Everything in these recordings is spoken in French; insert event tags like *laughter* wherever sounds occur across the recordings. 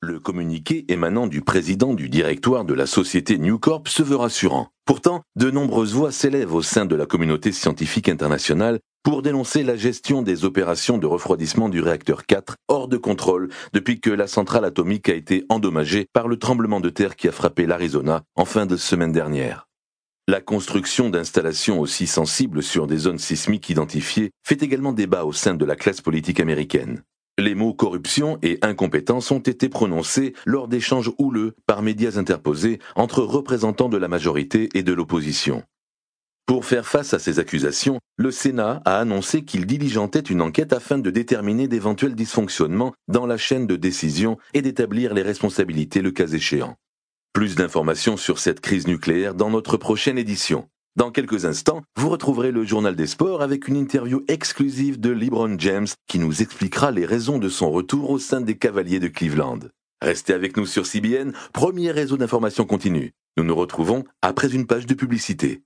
Le communiqué émanant du président du directoire de la société New Corp se veut rassurant. Pourtant, de nombreuses voix s'élèvent au sein de la communauté scientifique internationale pour dénoncer la gestion des opérations de refroidissement du réacteur 4 hors de contrôle depuis que la centrale atomique a été endommagée par le tremblement de terre qui a frappé l'Arizona en fin de semaine dernière. La construction d'installations aussi sensibles sur des zones sismiques identifiées fait également débat au sein de la classe politique américaine. Les mots corruption et incompétence ont été prononcés lors d'échanges houleux par médias interposés entre représentants de la majorité et de l'opposition. Pour faire face à ces accusations, le Sénat a annoncé qu'il diligentait une enquête afin de déterminer d'éventuels dysfonctionnements dans la chaîne de décision et d'établir les responsabilités le cas échéant. Plus d'informations sur cette crise nucléaire dans notre prochaine édition. Dans quelques instants, vous retrouverez le journal des sports avec une interview exclusive de LeBron James qui nous expliquera les raisons de son retour au sein des Cavaliers de Cleveland. Restez avec nous sur CBN, premier réseau d'information continue. Nous nous retrouvons après une page de publicité.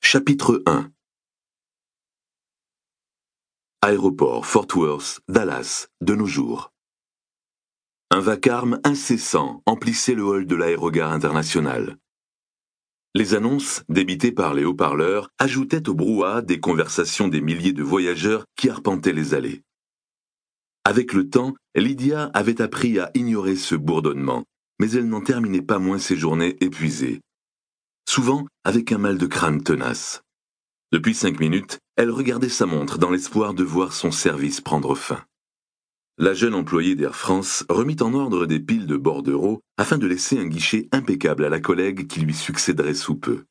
Chapitre 1 Aéroport Fort Worth, Dallas, de nos jours. Un vacarme incessant emplissait le hall de l'aérogare international. Les annonces, débitées par les haut-parleurs, ajoutaient au brouhaha des conversations des milliers de voyageurs qui arpentaient les allées. Avec le temps, Lydia avait appris à ignorer ce bourdonnement, mais elle n'en terminait pas moins ses journées épuisées. Souvent avec un mal de crâne tenace. Depuis cinq minutes, elle regardait sa montre dans l'espoir de voir son service prendre fin la jeune employée d'Air France remit en ordre des piles de bordereaux afin de laisser un guichet impeccable à la collègue qui lui succéderait sous peu.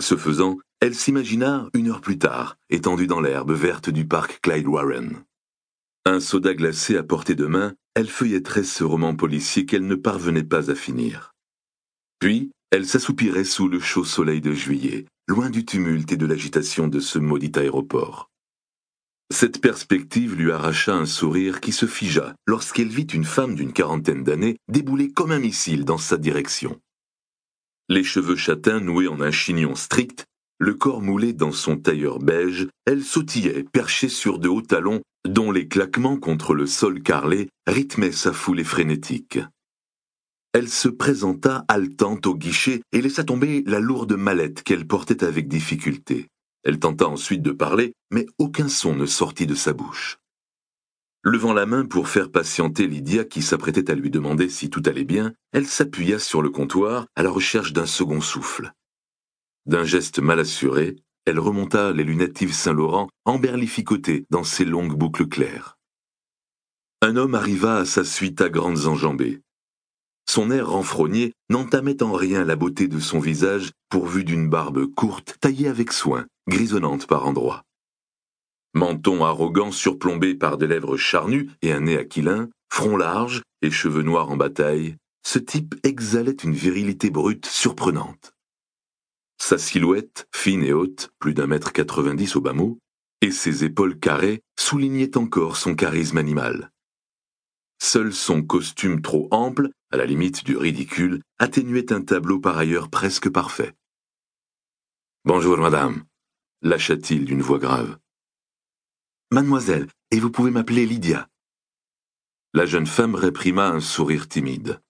Ce faisant, elle s'imagina une heure plus tard, étendue dans l'herbe verte du parc Clyde Warren. Un soda glacé à portée de main, elle feuilletterait ce roman policier qu'elle ne parvenait pas à finir. Puis, elle s'assoupirait sous le chaud soleil de juillet, loin du tumulte et de l'agitation de ce maudit aéroport. Cette perspective lui arracha un sourire qui se figea lorsqu'elle vit une femme d'une quarantaine d'années débouler comme un missile dans sa direction. Les cheveux châtains noués en un chignon strict, le corps moulé dans son tailleur beige, elle sautillait, perchée sur de hauts talons dont les claquements contre le sol carrelé rythmaient sa foulée frénétique. Elle se présenta haletante au guichet et laissa tomber la lourde mallette qu'elle portait avec difficulté. Elle tenta ensuite de parler, mais aucun son ne sortit de sa bouche. Levant la main pour faire patienter Lydia qui s'apprêtait à lui demander si tout allait bien, elle s'appuya sur le comptoir à la recherche d'un second souffle. D'un geste mal assuré, elle remonta les lunettes Saint-Laurent emberlificotées dans ses longues boucles claires. Un homme arriva à sa suite à grandes enjambées. Son air renfrogné n'entamait en rien la beauté de son visage pourvu d'une barbe courte taillée avec soin grisonnante par endroits. Menton arrogant surplombé par des lèvres charnues et un nez aquilin, front large et cheveux noirs en bataille, ce type exhalait une virilité brute surprenante. Sa silhouette, fine et haute, plus d'un mètre quatre-vingt-dix au bas mot, et ses épaules carrées soulignaient encore son charisme animal. Seul son costume trop ample, à la limite du ridicule, atténuait un tableau par ailleurs presque parfait. Bonjour, madame, lâcha-t-il d'une voix grave. Mademoiselle, et vous pouvez m'appeler Lydia. La jeune femme réprima un sourire timide.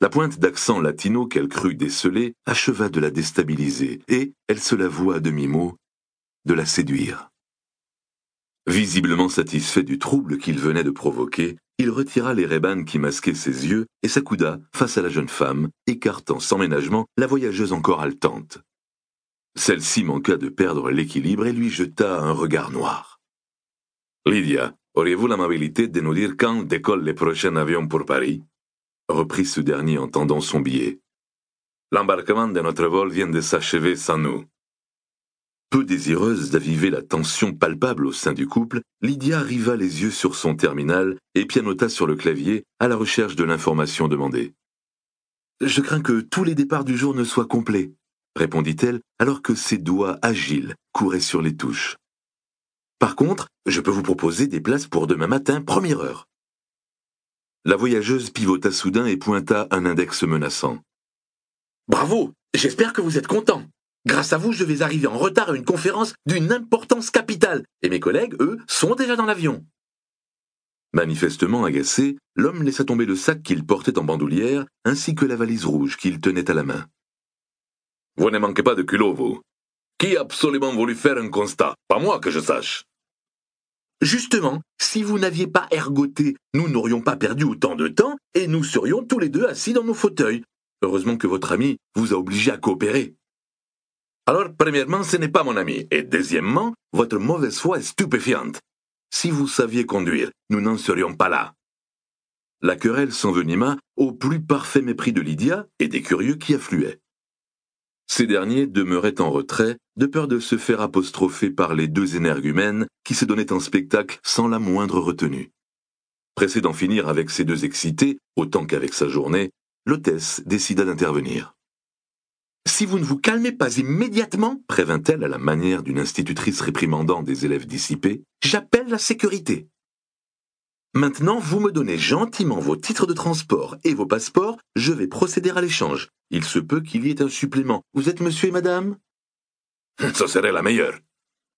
La pointe d'accent latino qu'elle crut déceler acheva de la déstabiliser, et elle se l'avoua à demi-mot, de la séduire. Visiblement satisfait du trouble qu'il venait de provoquer, il retira les rébanes qui masquaient ses yeux et s'accouda face à la jeune femme, écartant sans ménagement la voyageuse encore haletante. Celle-ci manqua de perdre l'équilibre et lui jeta un regard noir. Lydia, auriez-vous l'amabilité de nous dire quand décollent les prochains avions pour Paris? Reprit ce dernier en tendant son billet. L'embarquement de notre vol vient de s'achever sans nous. Peu désireuse d'aviver la tension palpable au sein du couple, Lydia arriva les yeux sur son terminal et pianota sur le clavier à la recherche de l'information demandée. Je crains que tous les départs du jour ne soient complets, répondit-elle alors que ses doigts agiles couraient sur les touches. Par contre, je peux vous proposer des places pour demain matin, première heure. La voyageuse pivota soudain et pointa un index menaçant. Bravo J'espère que vous êtes content. Grâce à vous, je vais arriver en retard à une conférence d'une importance capitale, et mes collègues, eux, sont déjà dans l'avion. Manifestement agacé, l'homme laissa tomber le sac qu'il portait en bandoulière, ainsi que la valise rouge qu'il tenait à la main. Vous ne manquez pas de culot, vous. Qui a absolument voulu faire un constat? Pas moi que je sache. Justement, si vous n'aviez pas ergoté, nous n'aurions pas perdu autant de temps et nous serions tous les deux assis dans nos fauteuils. Heureusement que votre ami vous a obligé à coopérer. Alors, premièrement, ce n'est pas mon ami, et deuxièmement, votre mauvaise foi est stupéfiante. Si vous saviez conduire, nous n'en serions pas là. La querelle s'envenima au plus parfait mépris de Lydia et des curieux qui affluaient. Ces derniers demeuraient en retrait, de peur de se faire apostropher par les deux énergumènes qui se donnaient en spectacle sans la moindre retenue. Pressée d'en finir avec ces deux excités, autant qu'avec sa journée, l'hôtesse décida d'intervenir. Si vous ne vous calmez pas immédiatement, prévint-elle à la manière d'une institutrice réprimandant des élèves dissipés, j'appelle la sécurité. Maintenant, vous me donnez gentiment vos titres de transport et vos passeports, je vais procéder à l'échange. Il se peut qu'il y ait un supplément. Vous êtes monsieur et madame? *laughs* Ça serait la meilleure,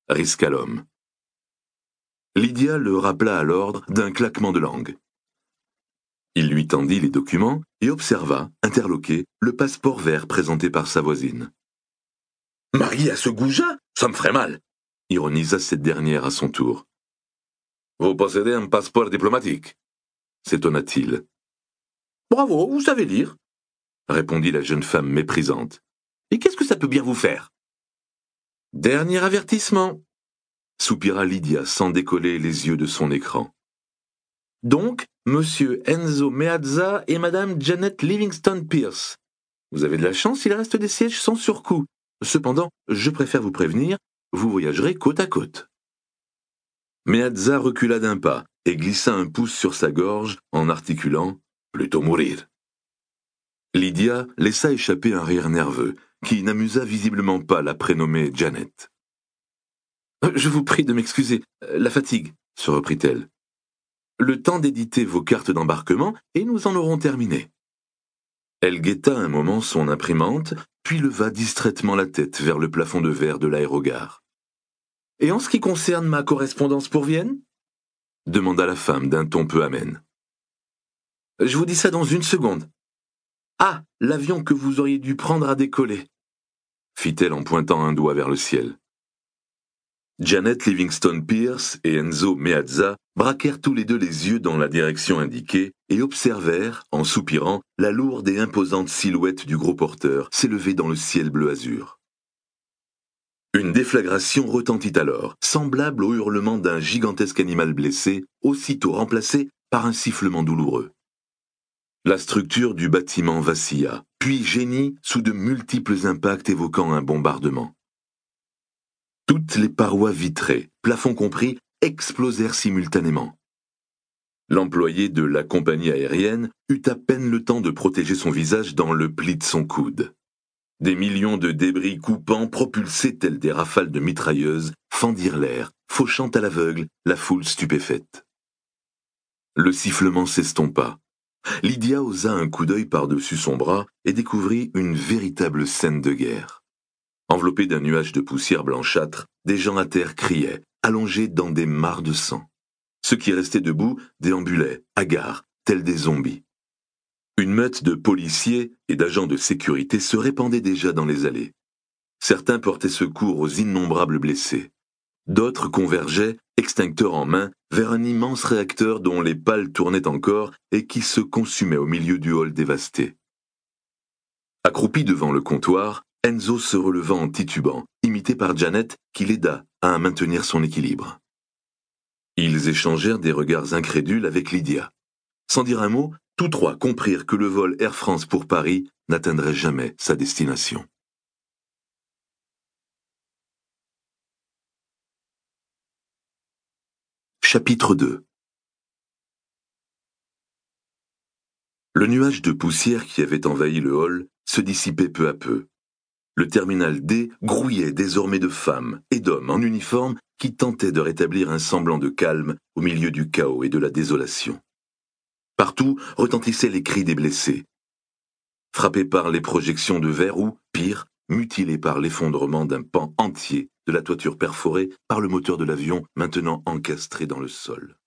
risqua l'homme. Lydia le rappela à l'ordre d'un claquement de langue. Il lui tendit les documents et observa, interloqué, le passeport vert présenté par sa voisine. Marié à ce goujat? Ça me ferait mal ironisa cette dernière à son tour. Vous possédez un passeport diplomatique? s'étonna-t-il. Bravo, vous savez lire, répondit la jeune femme méprisante. Et qu'est-ce que ça peut bien vous faire? Dernier avertissement, soupira Lydia sans décoller les yeux de son écran. Donc, monsieur Enzo Meazza et madame Janet Livingston Pierce. Vous avez de la chance, il reste des sièges sans surcoût. Cependant, je préfère vous prévenir, vous voyagerez côte à côte. Meazza recula d'un pas et glissa un pouce sur sa gorge en articulant Plutôt mourir. Lydia laissa échapper un rire nerveux qui n'amusa visiblement pas la prénommée Janet. Je vous prie de m'excuser, la fatigue, se reprit-elle. Le temps d'éditer vos cartes d'embarquement et nous en aurons terminé. Elle guetta un moment son imprimante, puis leva distraitement la tête vers le plafond de verre de l'aérogare. Et en ce qui concerne ma correspondance pour Vienne? demanda la femme d'un ton peu amène. Je vous dis ça dans une seconde. Ah, l'avion que vous auriez dû prendre à décoller, fit-elle en pointant un doigt vers le ciel. Janet Livingston Pierce et Enzo Meazza braquèrent tous les deux les yeux dans la direction indiquée et observèrent, en soupirant, la lourde et imposante silhouette du gros porteur s'élever dans le ciel bleu azur. Une déflagration retentit alors, semblable au hurlement d'un gigantesque animal blessé, aussitôt remplacé par un sifflement douloureux. La structure du bâtiment vacilla, puis gémit sous de multiples impacts évoquant un bombardement. Toutes les parois vitrées, plafond compris, explosèrent simultanément. L'employé de la compagnie aérienne eut à peine le temps de protéger son visage dans le pli de son coude. Des millions de débris coupants, propulsés tels des rafales de mitrailleuses, fendirent l'air, fauchant à l'aveugle la foule stupéfaite. Le sifflement s'estompa. Lydia osa un coup d'œil par-dessus son bras et découvrit une véritable scène de guerre. Enveloppés d'un nuage de poussière blanchâtre, des gens à terre criaient, allongés dans des mares de sang. Ceux qui restaient debout déambulaient, hagards, tels des zombies. Une meute de policiers et d'agents de sécurité se répandait déjà dans les allées. Certains portaient secours aux innombrables blessés. D'autres convergeaient, extincteurs en main, vers un immense réacteur dont les pales tournaient encore et qui se consumait au milieu du hall dévasté. Accroupi devant le comptoir, Enzo se releva en titubant, imité par Janet, qui l'aida à maintenir son équilibre. Ils échangèrent des regards incrédules avec Lydia. Sans dire un mot, tous trois comprirent que le vol Air France pour Paris n'atteindrait jamais sa destination. Chapitre 2 Le nuage de poussière qui avait envahi le hall se dissipait peu à peu. Le terminal D grouillait désormais de femmes et d'hommes en uniforme qui tentaient de rétablir un semblant de calme au milieu du chaos et de la désolation. Partout retentissaient les cris des blessés, frappés par les projections de verre ou, pire, mutilés par l'effondrement d'un pan entier de la toiture perforée par le moteur de l'avion maintenant encastré dans le sol.